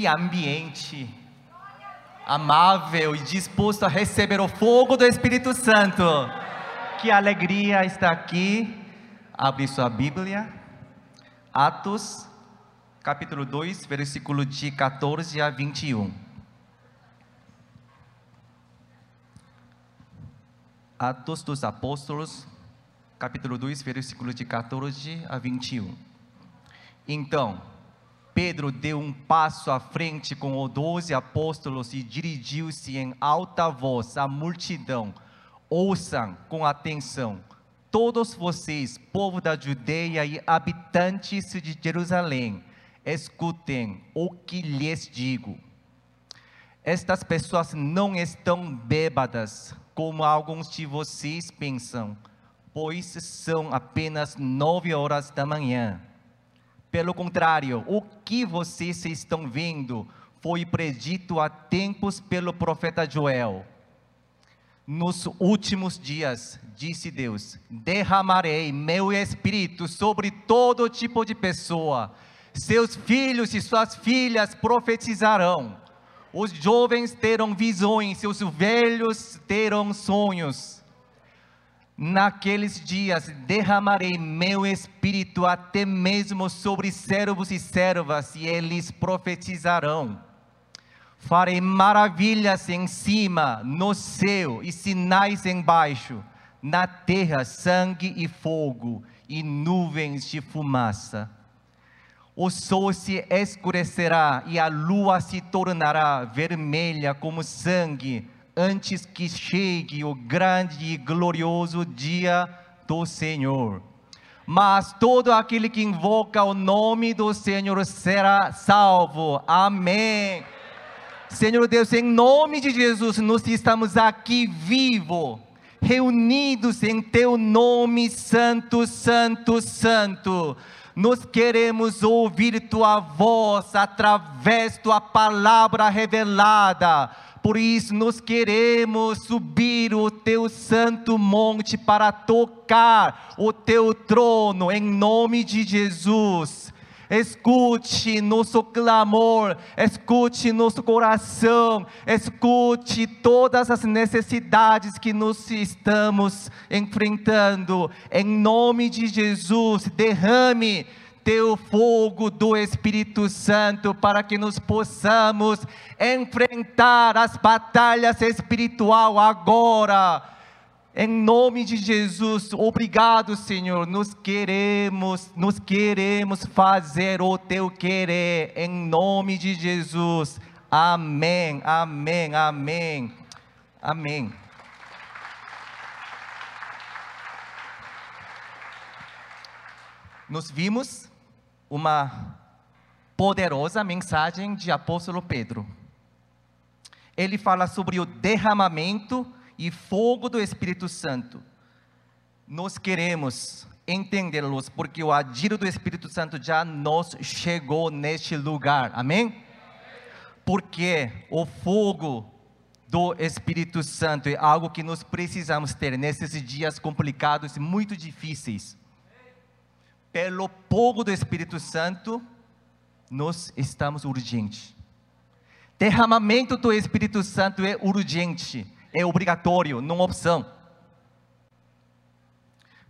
Que ambiente amável e disposto a receber o fogo do Espírito Santo. Que alegria estar aqui. Abre sua Bíblia. Atos, capítulo 2, versículo de 14 a 21. Atos dos Apóstolos, capítulo 2, versículo de 14 a 21. Então, Pedro deu um passo à frente com os doze apóstolos e dirigiu-se em alta voz à multidão. Ouçam com atenção, todos vocês, povo da Judeia e habitantes de Jerusalém, escutem o que lhes digo. Estas pessoas não estão bêbadas, como alguns de vocês pensam, pois são apenas nove horas da manhã. Pelo contrário, o que vocês estão vendo foi predito há tempos pelo profeta Joel. Nos últimos dias, disse Deus, derramarei meu espírito sobre todo tipo de pessoa. Seus filhos e suas filhas profetizarão. Os jovens terão visões, seus velhos terão sonhos Naqueles dias derramarei meu espírito até mesmo sobre servos e servas, e eles profetizarão. Farei maravilhas em cima, no céu, e sinais embaixo, na terra, sangue e fogo, e nuvens de fumaça. O sol se escurecerá e a lua se tornará vermelha como sangue antes que chegue o grande e glorioso dia do Senhor. Mas todo aquele que invoca o nome do Senhor será salvo. Amém. Senhor Deus, em nome de Jesus, nós estamos aqui vivos, reunidos em Teu nome, Santo, Santo, Santo. Nós queremos ouvir Tua voz através da palavra revelada por isso, nós queremos subir o teu santo monte para tocar o teu trono, em nome de Jesus. Escute nosso clamor, escute nosso coração, escute todas as necessidades que nós estamos enfrentando. Em nome de Jesus, derrame teu fogo do Espírito Santo para que nós possamos enfrentar as batalhas espiritual agora. Em nome de Jesus, obrigado, Senhor. Nós queremos, nós queremos fazer o teu querer em nome de Jesus. Amém. Amém. Amém. Amém. Nós vimos uma poderosa mensagem de apóstolo Pedro. Ele fala sobre o derramamento e fogo do Espírito Santo. Nós queremos entendê-los porque o agir do Espírito Santo já nos chegou neste lugar. Amém? Porque o fogo do Espírito Santo é algo que nós precisamos ter nesses dias complicados e muito difíceis pelo fogo do Espírito Santo, nós estamos urgentes. Derramamento do Espírito Santo é urgente, é obrigatório, não opção.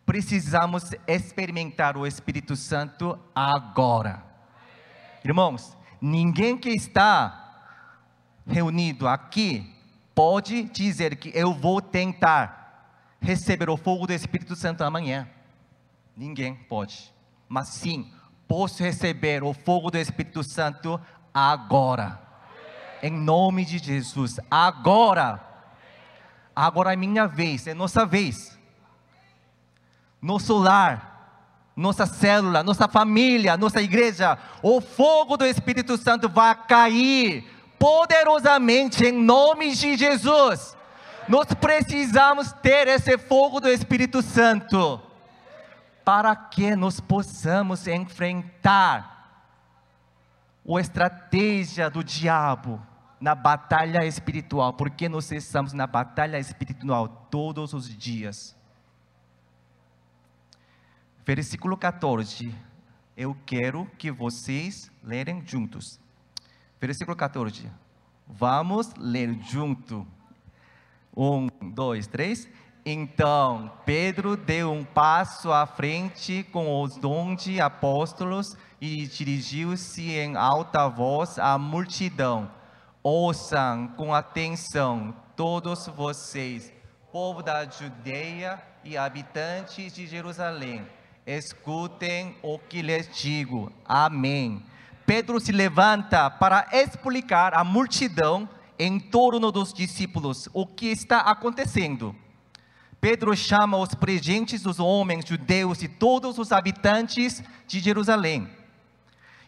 Precisamos experimentar o Espírito Santo agora. Irmãos, ninguém que está reunido aqui pode dizer que eu vou tentar receber o fogo do Espírito Santo amanhã. Ninguém pode. Mas sim, posso receber o fogo do Espírito Santo agora. Em nome de Jesus. Agora. Agora é minha vez, é nossa vez. Nosso lar, nossa célula, nossa família, nossa igreja, o fogo do Espírito Santo vai cair poderosamente em nome de Jesus. Nós precisamos ter esse fogo do Espírito Santo para que nós possamos enfrentar a estratégia do diabo na batalha espiritual, porque nós estamos na batalha espiritual todos os dias. Versículo 14. Eu quero que vocês lerem juntos. Versículo 14. Vamos ler junto. Um, dois, três. Então, Pedro deu um passo à frente com os onze apóstolos e dirigiu-se em alta voz à multidão. Ouçam com atenção, todos vocês, povo da Judeia e habitantes de Jerusalém, escutem o que lhes digo. Amém. Pedro se levanta para explicar à multidão em torno dos discípulos o que está acontecendo. Pedro chama os presentes dos homens judeus e todos os habitantes de Jerusalém.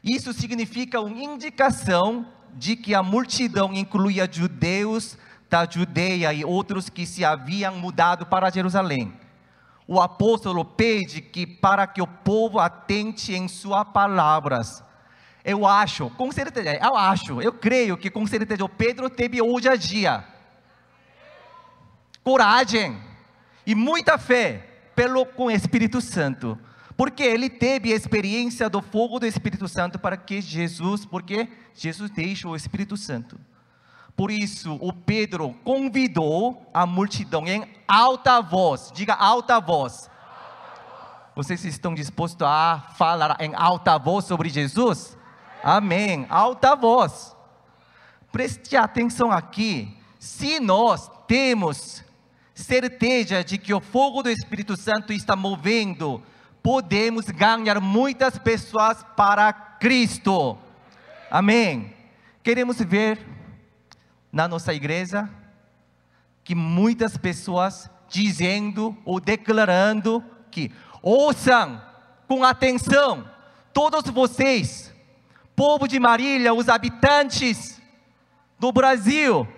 Isso significa uma indicação de que a multidão incluía judeus da Judeia e outros que se haviam mudado para Jerusalém. O apóstolo pede que para que o povo atente em suas palavras. Eu acho, com certeza, eu acho, eu creio que com certeza o Pedro teve ousadia, coragem e muita fé pelo com o Espírito Santo, porque ele teve a experiência do fogo do Espírito Santo para que Jesus, porque Jesus deixa o Espírito Santo. Por isso, o Pedro convidou a multidão em alta voz, diga alta voz. Vocês estão dispostos a falar em alta voz sobre Jesus? Amém. Alta voz. Preste atenção aqui. Se nós temos certeza de que o fogo do Espírito Santo está movendo, podemos ganhar muitas pessoas para Cristo. Amém. Queremos ver na nossa igreja que muitas pessoas dizendo ou declarando que ouçam com atenção todos vocês, povo de Marília, os habitantes do Brasil,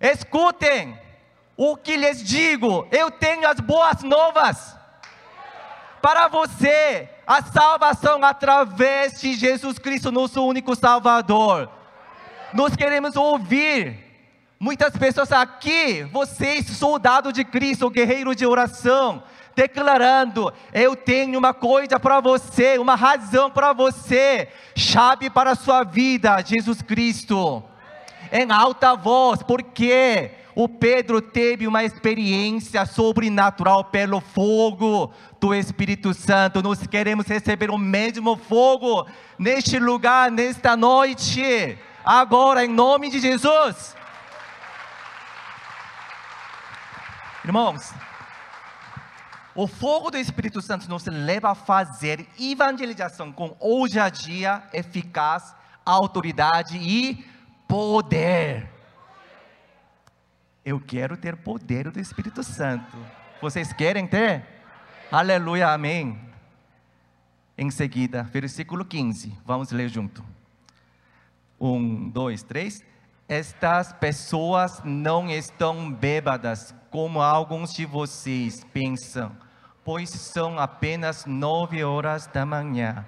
escutem o que lhes digo, eu tenho as boas novas para você, a salvação através de Jesus Cristo, nosso único Salvador. Nós queremos ouvir. Muitas pessoas aqui, vocês, soldado de Cristo, guerreiro de oração, declarando: Eu tenho uma coisa para você, uma razão para você, chave para a sua vida, Jesus Cristo. Em alta voz, porque o Pedro teve uma experiência sobrenatural pelo fogo do Espírito Santo. Nós queremos receber o mesmo fogo neste lugar, nesta noite agora em nome de Jesus. Irmãos, o fogo do Espírito Santo nos leva a fazer evangelização com ousadia, eficaz, autoridade e poder. Eu quero ter poder do Espírito Santo. Vocês querem ter? Aleluia, amém. Em seguida, versículo 15, vamos ler junto. Um, dois, três. Estas pessoas não estão bêbadas, como alguns de vocês pensam, pois são apenas nove horas da manhã.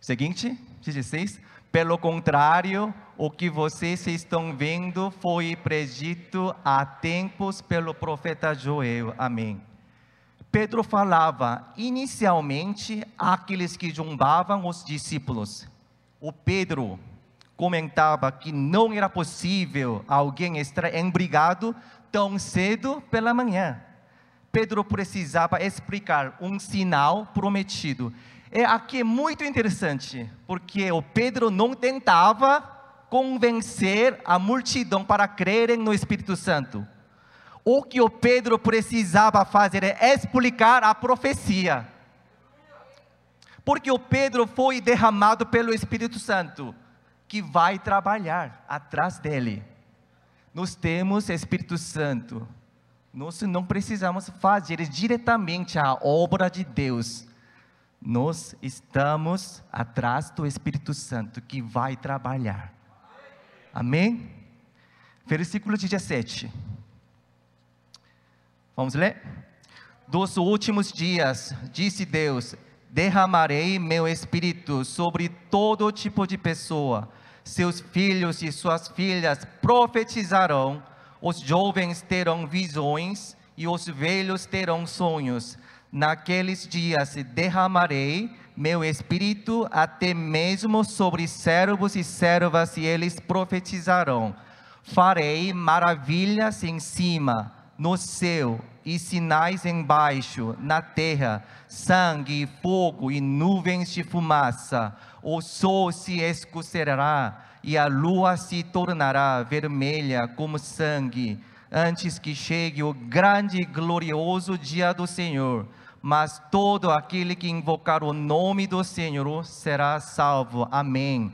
Seguinte, 16. Pelo contrário, o que vocês estão vendo foi predito há tempos pelo profeta Joel. Amém. Pedro falava inicialmente àqueles que zombavam os discípulos o Pedro comentava que não era possível alguém estar embrigado tão cedo pela manhã. Pedro precisava explicar um sinal prometido. É aqui muito interessante, porque o Pedro não tentava convencer a multidão para crerem no Espírito Santo. O que o Pedro precisava fazer é explicar a profecia. Porque o Pedro foi derramado pelo Espírito Santo, que vai trabalhar atrás dele. Nós temos Espírito Santo. Nós não precisamos fazer diretamente a obra de Deus. Nós estamos atrás do Espírito Santo que vai trabalhar. Amém? Versículo 17. Vamos ler? Dos últimos dias, disse Deus: derramarei meu espírito sobre todo tipo de pessoa. Seus filhos e suas filhas profetizarão, os jovens terão visões e os velhos terão sonhos. Naqueles dias derramarei meu espírito até mesmo sobre servos e servas, e eles profetizarão. Farei maravilhas em cima, no céu, e sinais embaixo, na terra, sangue, fogo e nuvens de fumaça. O sol se escurecerá e a lua se tornará vermelha como sangue, antes que chegue o grande e glorioso dia do Senhor. Mas todo aquele que invocar o nome do Senhor será salvo. Amém.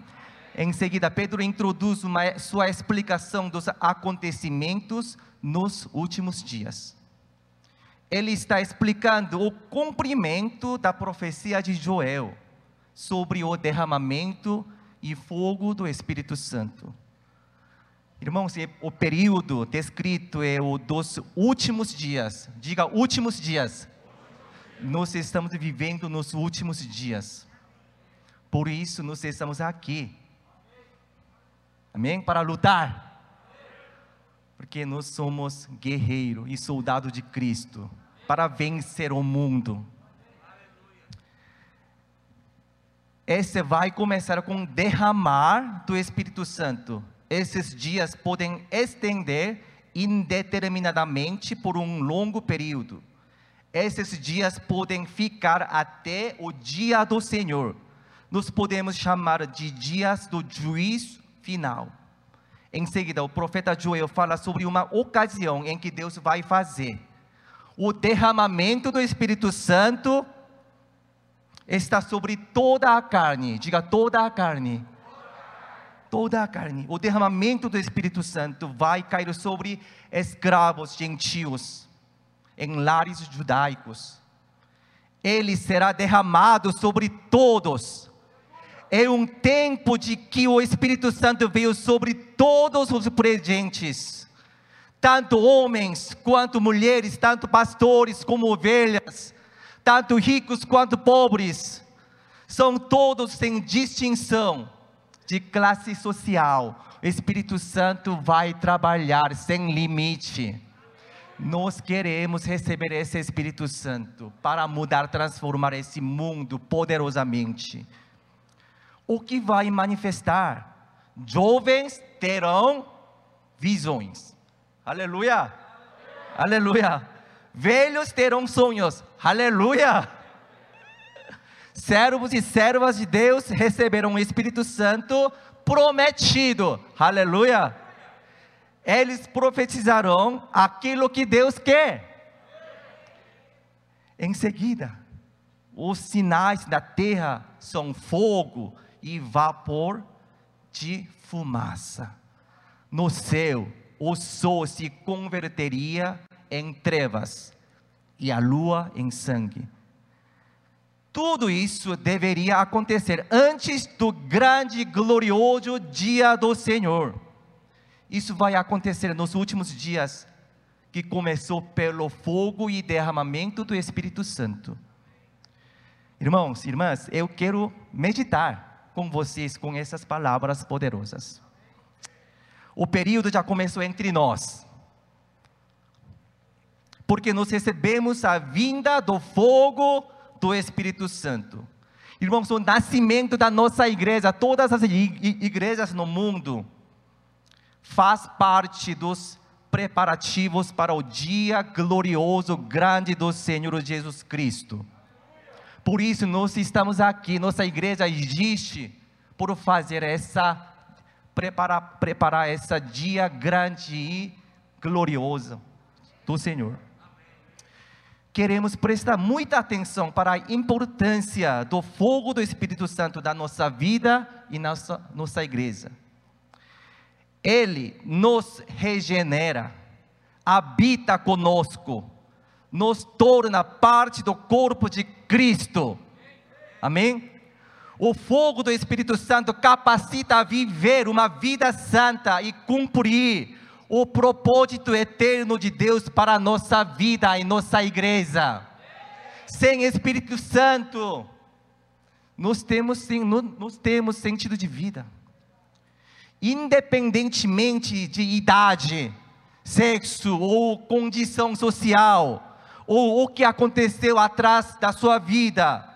Em seguida, Pedro introduz uma, sua explicação dos acontecimentos nos últimos dias. Ele está explicando o cumprimento da profecia de Joel sobre o derramamento e fogo do Espírito Santo. Irmãos, o período descrito é o dos últimos dias. Diga últimos dias. Nós estamos vivendo nos últimos dias. Por isso nós estamos aqui. Amém? Para lutar. Porque nós somos guerreiro e soldado de Cristo para vencer o mundo. Esse vai começar com derramar do Espírito Santo. Esses dias podem estender indeterminadamente por um longo período. Esses dias podem ficar até o dia do Senhor. Nós podemos chamar de dias do juízo final. Em seguida, o profeta Joel fala sobre uma ocasião em que Deus vai fazer o derramamento do Espírito Santo está sobre toda a carne. Diga toda a carne. Toda a carne. O derramamento do Espírito Santo vai cair sobre escravos gentios em lares judaicos. Ele será derramado sobre todos. É um tempo de que o Espírito Santo veio sobre todos os presentes, tanto homens quanto mulheres, tanto pastores como ovelhas tanto ricos quanto pobres, são todos sem distinção de classe social. O Espírito Santo vai trabalhar sem limite. Nós queremos receber esse Espírito Santo para mudar, transformar esse mundo poderosamente. O que vai manifestar? Jovens terão visões. Aleluia! Aleluia! Velhos terão sonhos. Aleluia! Servos e servas de Deus receberam o Espírito Santo prometido. Aleluia! Eles profetizarão aquilo que Deus quer. Em seguida, os sinais da terra são fogo e vapor de fumaça. No céu, o sol se converteria em trevas e a lua em sangue. Tudo isso deveria acontecer antes do grande e glorioso dia do Senhor. Isso vai acontecer nos últimos dias, que começou pelo fogo e derramamento do Espírito Santo. Irmãos, irmãs, eu quero meditar com vocês com essas palavras poderosas. O período já começou entre nós porque nós recebemos a vinda do fogo do Espírito Santo. Irmãos, o nascimento da nossa igreja, todas as igrejas no mundo, faz parte dos preparativos para o dia glorioso, grande do Senhor Jesus Cristo. Por isso nós estamos aqui, nossa igreja existe por fazer essa preparar preparar esse dia grande e glorioso do Senhor queremos prestar muita atenção para a importância do fogo do Espírito Santo da nossa vida e nossa, nossa igreja. Ele nos regenera, habita conosco, nos torna parte do corpo de Cristo. Amém? O fogo do Espírito Santo capacita a viver uma vida santa e cumprir o propósito eterno de Deus para a nossa vida e nossa igreja. Sem Espírito Santo, nós temos, nós temos sentido de vida. Independentemente de idade, sexo ou condição social, ou o que aconteceu atrás da sua vida,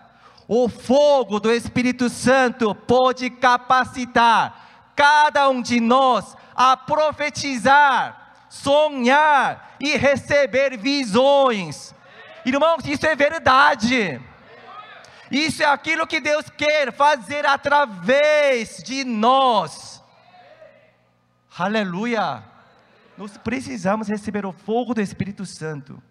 O fogo do Espírito Santo pode capacitar cada um de nós a profetizar, sonhar e receber visões. Irmãos, isso é verdade. Isso é aquilo que Deus quer fazer através de nós. Aleluia. Nós precisamos receber o fogo do Espírito Santo.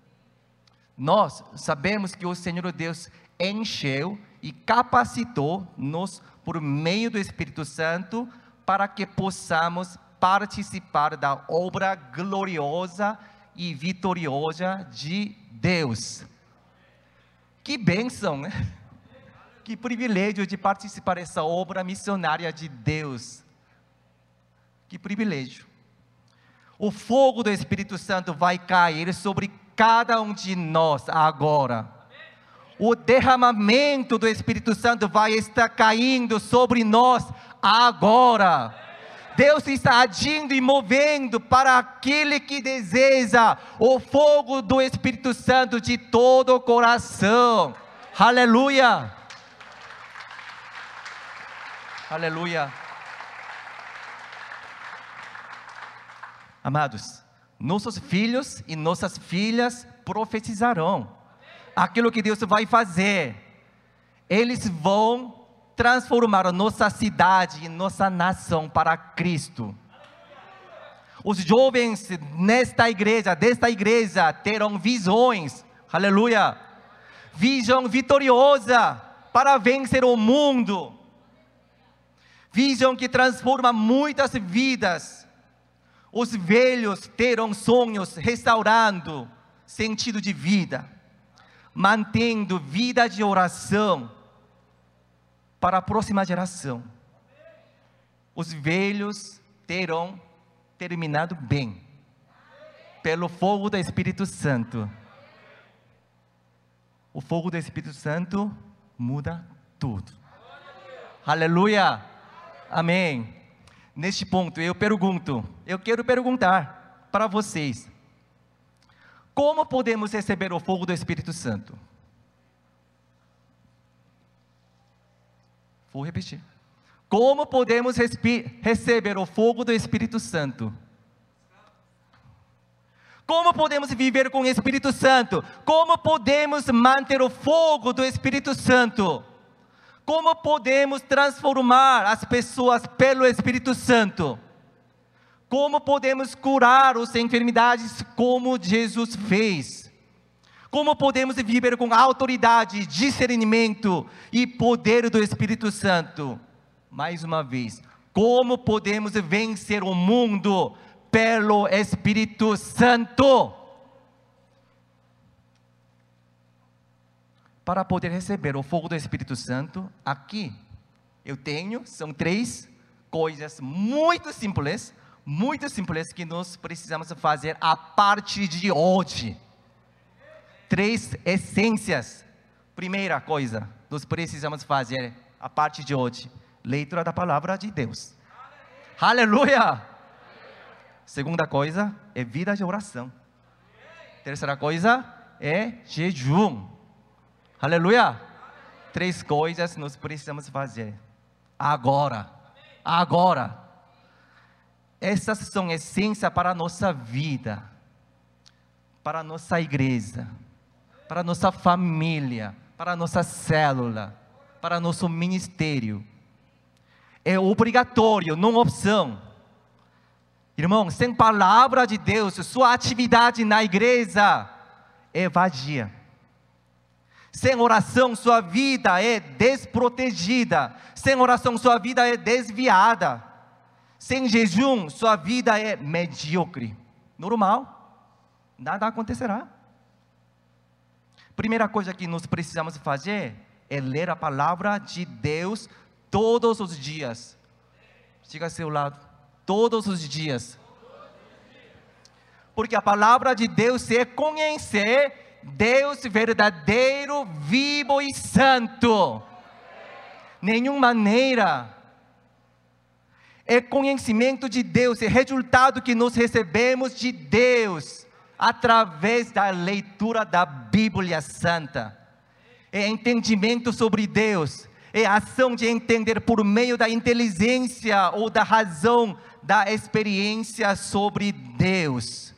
Nós sabemos que o Senhor Deus encheu e capacitou-nos por meio do Espírito Santo para que possamos participar da obra gloriosa e vitoriosa de Deus. Que bênção, né? Que privilégio de participar dessa obra missionária de Deus. Que privilégio. O fogo do Espírito Santo vai cair sobre cada um de nós agora. O derramamento do Espírito Santo vai estar caindo sobre nós agora. Deus está agindo e movendo para aquele que deseja o fogo do Espírito Santo de todo o coração. Aleluia. Aleluia. Amados, nossos filhos e nossas filhas profetizarão aquilo que Deus vai fazer. Eles vão transformar nossa cidade e nossa nação para Cristo. Os jovens nesta igreja, desta igreja, terão visões, aleluia, visão vitoriosa para vencer o mundo, visão que transforma muitas vidas. Os velhos terão sonhos restaurando sentido de vida, mantendo vida de oração para a próxima geração. Os velhos terão terminado bem, pelo fogo do Espírito Santo. O fogo do Espírito Santo muda tudo. Aleluia! Amém. Neste ponto eu pergunto, eu quero perguntar para vocês: como podemos receber o fogo do Espírito Santo? Vou repetir. Como podemos receber o fogo do Espírito Santo? Como podemos viver com o Espírito Santo? Como podemos manter o fogo do Espírito Santo? Como podemos transformar as pessoas pelo Espírito Santo? Como podemos curar as enfermidades como Jesus fez? Como podemos viver com autoridade, discernimento e poder do Espírito Santo? Mais uma vez, como podemos vencer o mundo pelo Espírito Santo? Para poder receber o fogo do Espírito Santo, aqui eu tenho, são três coisas muito simples, muito simples que nós precisamos fazer a partir de hoje três essências. Primeira coisa, nós precisamos fazer a parte de hoje, leitura da palavra de Deus. Aleluia! Aleluia. Segunda coisa é vida de oração. Terceira coisa é jejum. Aleluia! Três coisas nós precisamos fazer agora. Agora. Essas são essências para a nossa vida, para a nossa igreja para nossa família, para nossa célula, para nosso ministério. É obrigatório, não opção. Irmão, sem palavra de Deus, sua atividade na igreja é vadia. Sem oração, sua vida é desprotegida. Sem oração, sua vida é desviada. Sem jejum, sua vida é medíocre. Normal. Nada acontecerá. Primeira coisa que nós precisamos fazer é ler a palavra de Deus todos os dias. Diga ao seu lado, todos os dias. Porque a palavra de Deus é conhecer Deus verdadeiro, vivo e santo. Nenhuma maneira. É conhecimento de Deus, é resultado que nós recebemos de Deus através da leitura da Bíblia Santa. é entendimento sobre Deus, é ação de entender por meio da inteligência ou da razão da experiência sobre Deus.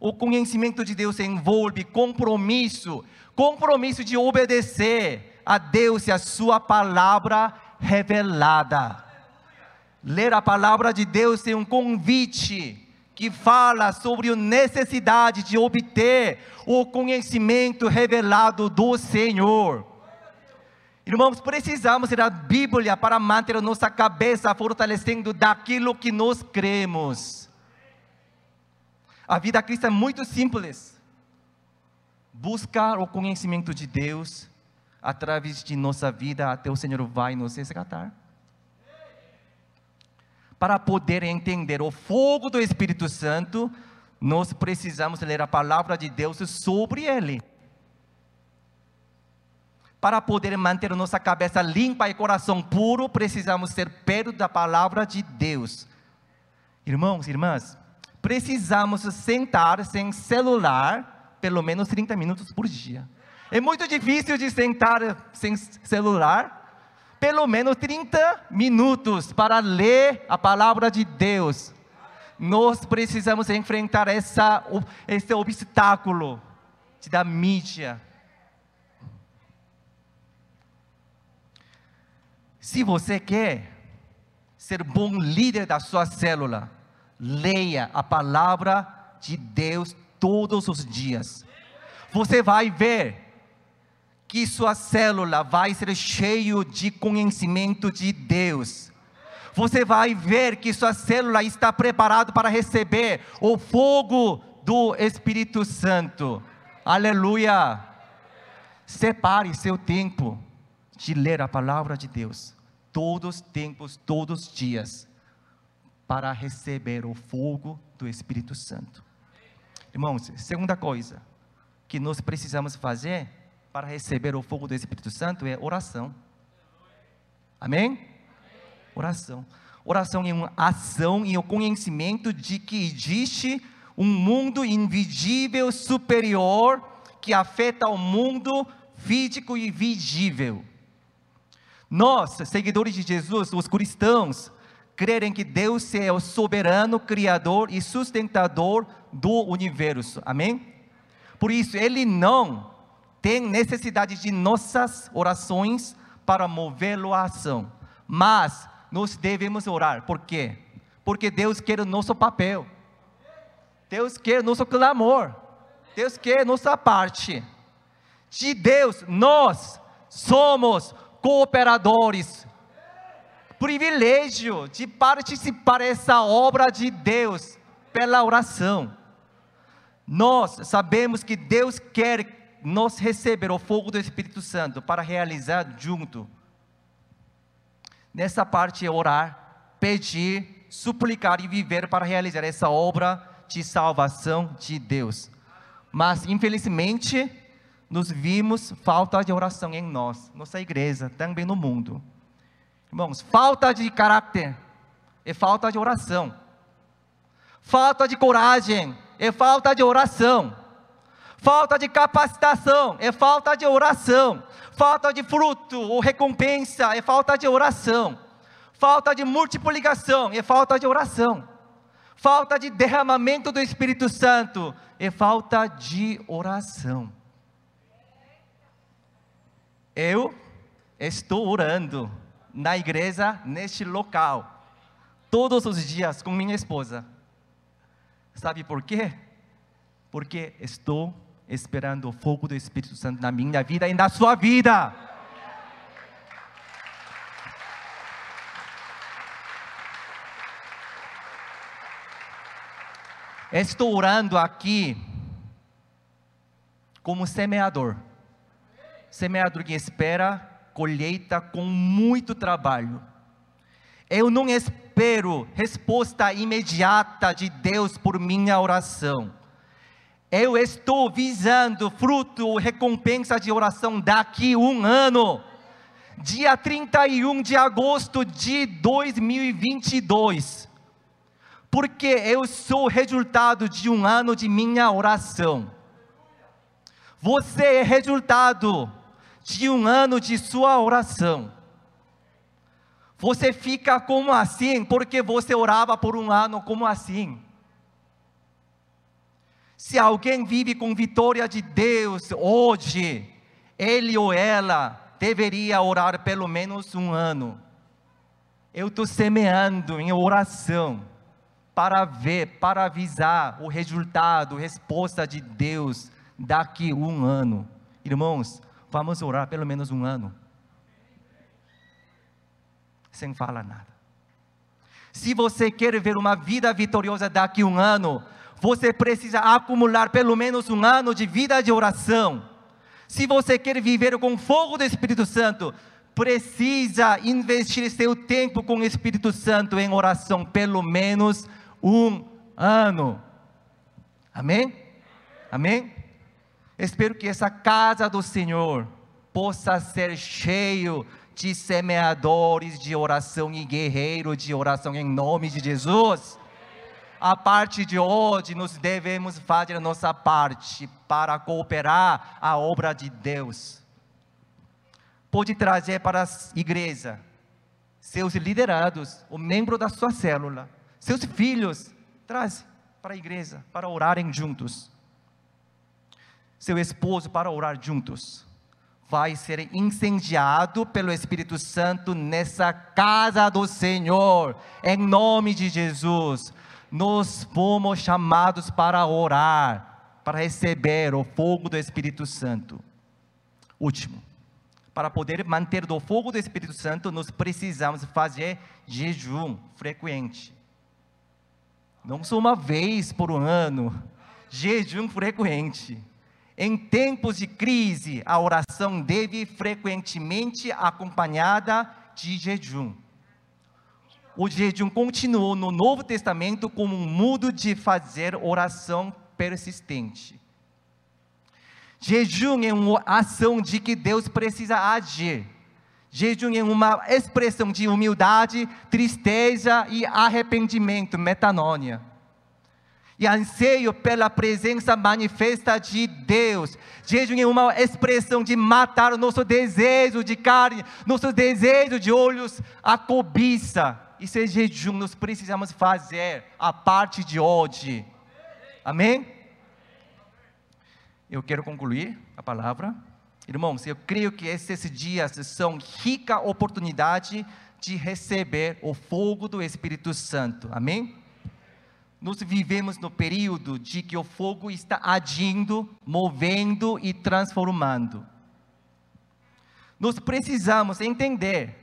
O conhecimento de Deus envolve compromisso, compromisso de obedecer a Deus e a Sua palavra revelada. Ler a palavra de Deus é um convite que fala sobre a necessidade de obter o conhecimento revelado do Senhor. Irmãos, precisamos da Bíblia para manter nossa cabeça fortalecendo daquilo que nós cremos. A vida cristã é muito simples. Buscar o conhecimento de Deus através de nossa vida até o Senhor vai nos resgatar para poder entender o fogo do Espírito Santo, nós precisamos ler a palavra de Deus sobre ele. Para poder manter nossa cabeça limpa e coração puro, precisamos ser perto da palavra de Deus. Irmãos, irmãs, precisamos sentar sem celular pelo menos 30 minutos por dia. É muito difícil de sentar sem celular pelo menos 30 minutos para ler a palavra de Deus. Nós precisamos enfrentar essa, esse obstáculo da mídia. Se você quer ser bom líder da sua célula, leia a palavra de Deus todos os dias. Você vai ver que sua célula vai ser cheio de conhecimento de Deus. Você vai ver que sua célula está preparada para receber o fogo do Espírito Santo. Aleluia! Separe seu tempo de ler a palavra de Deus, todos os tempos, todos os dias, para receber o fogo do Espírito Santo. Irmãos, segunda coisa que nós precisamos fazer para receber o fogo do Espírito Santo é oração. Amém? Oração. Oração é uma ação e o conhecimento de que existe um mundo invisível superior que afeta o mundo físico e visível. Nós, seguidores de Jesus, os cristãos, crerem que Deus é o soberano, criador e sustentador do universo. Amém? Por isso, Ele não tem necessidade de nossas orações para movê-lo à ação. Mas nós devemos orar. Por quê? Porque Deus quer o nosso papel. Deus quer o nosso clamor. Deus quer nossa parte. De Deus, nós somos cooperadores. Privilégio de participar dessa obra de Deus pela oração. Nós sabemos que Deus quer nós receber o fogo do Espírito Santo para realizar junto. Nessa parte é orar, pedir, suplicar e viver para realizar essa obra de salvação de Deus. Mas infelizmente nos vimos falta de oração em nós, nossa igreja, também no mundo. Irmãos, falta de caráter é falta de oração. Falta de coragem é falta de oração. Falta de capacitação é falta de oração. Falta de fruto ou recompensa é falta de oração. Falta de multiplicação é falta de oração. Falta de derramamento do Espírito Santo é falta de oração. Eu estou orando na igreja, neste local, todos os dias com minha esposa. Sabe por quê? Porque estou esperando o fogo do Espírito Santo na minha vida e na sua vida. Estou orando aqui como semeador. Semeador que espera colheita com muito trabalho. Eu não espero resposta imediata de Deus por minha oração. Eu estou visando fruto, recompensa de oração daqui um ano, dia 31 de agosto de 2022, porque eu sou resultado de um ano de minha oração. Você é resultado de um ano de sua oração. Você fica como assim porque você orava por um ano como assim. Se alguém vive com vitória de Deus hoje, ele ou ela deveria orar pelo menos um ano. Eu estou semeando em oração para ver, para avisar o resultado, resposta de Deus daqui um ano. Irmãos, vamos orar pelo menos um ano. Sem falar nada. Se você quer ver uma vida vitoriosa daqui um ano, você precisa acumular pelo menos um ano de vida de oração. Se você quer viver com fogo do Espírito Santo, precisa investir seu tempo com o Espírito Santo em oração, pelo menos um ano. Amém? Amém? Espero que essa casa do Senhor possa ser cheio de semeadores de oração e guerreiros de oração em nome de Jesus a parte de hoje, nós devemos fazer a nossa parte para cooperar a obra de Deus. Pode trazer para a igreja seus liderados, o membro da sua célula, seus filhos, traz para a igreja para orarem juntos. Seu esposo para orar juntos. Vai ser incendiado pelo Espírito Santo nessa casa do Senhor, em nome de Jesus nós fomos chamados para orar, para receber o fogo do Espírito Santo. Último, para poder manter o fogo do Espírito Santo, nós precisamos fazer jejum frequente. Não só uma vez por ano, jejum frequente. Em tempos de crise, a oração deve frequentemente acompanhada de jejum o jejum continuou no Novo Testamento como um modo de fazer oração persistente. Jejum é uma ação de que Deus precisa agir. Jejum é uma expressão de humildade, tristeza e arrependimento, metanoia. E anseio pela presença manifesta de Deus. Jejum é uma expressão de matar o nosso desejo de carne, nosso desejo de olhos, a cobiça isso é jejum, nós precisamos fazer a parte de hoje. Amém? Eu quero concluir a palavra. Irmãos, eu creio que esses dias são rica oportunidade de receber o fogo do Espírito Santo. Amém? Nós vivemos no período de que o fogo está agindo, movendo e transformando. Nós precisamos entender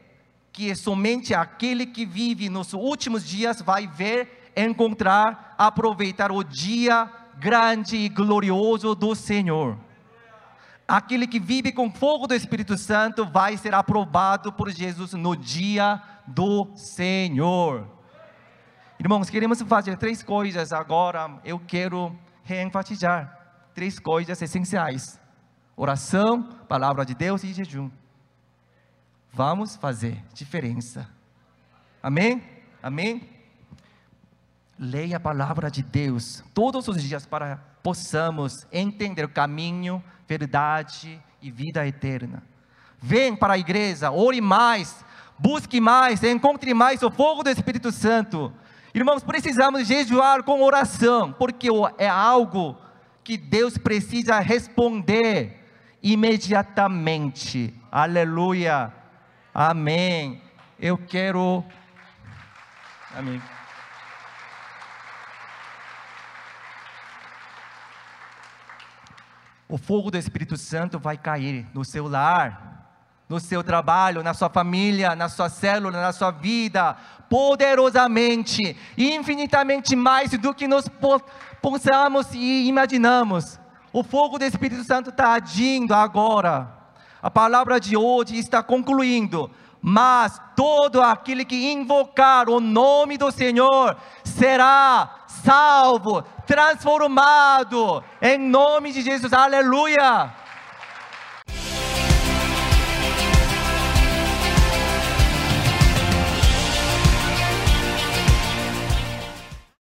que somente aquele que vive nos últimos dias vai ver, encontrar, aproveitar o dia grande e glorioso do Senhor. Aquele que vive com fogo do Espírito Santo vai ser aprovado por Jesus no dia do Senhor. Irmãos, queremos fazer três coisas agora. Eu quero reenfatizar três coisas essenciais: oração, palavra de Deus e jejum. Vamos fazer diferença. Amém? Amém? Leia a palavra de Deus todos os dias para possamos entender o caminho, verdade e vida eterna. Vem para a igreja, ore mais, busque mais, encontre mais o fogo do Espírito Santo. Irmãos, precisamos jejuar com oração, porque é algo que Deus precisa responder imediatamente. Aleluia. Amém. Eu quero. Amém. O fogo do Espírito Santo vai cair no seu lar, no seu trabalho, na sua família, na sua célula, na sua vida, poderosamente, infinitamente mais do que nós pensamos e imaginamos. O fogo do Espírito Santo está agindo agora. A palavra de hoje está concluindo. Mas todo aquele que invocar o nome do Senhor será salvo, transformado, em nome de Jesus, aleluia.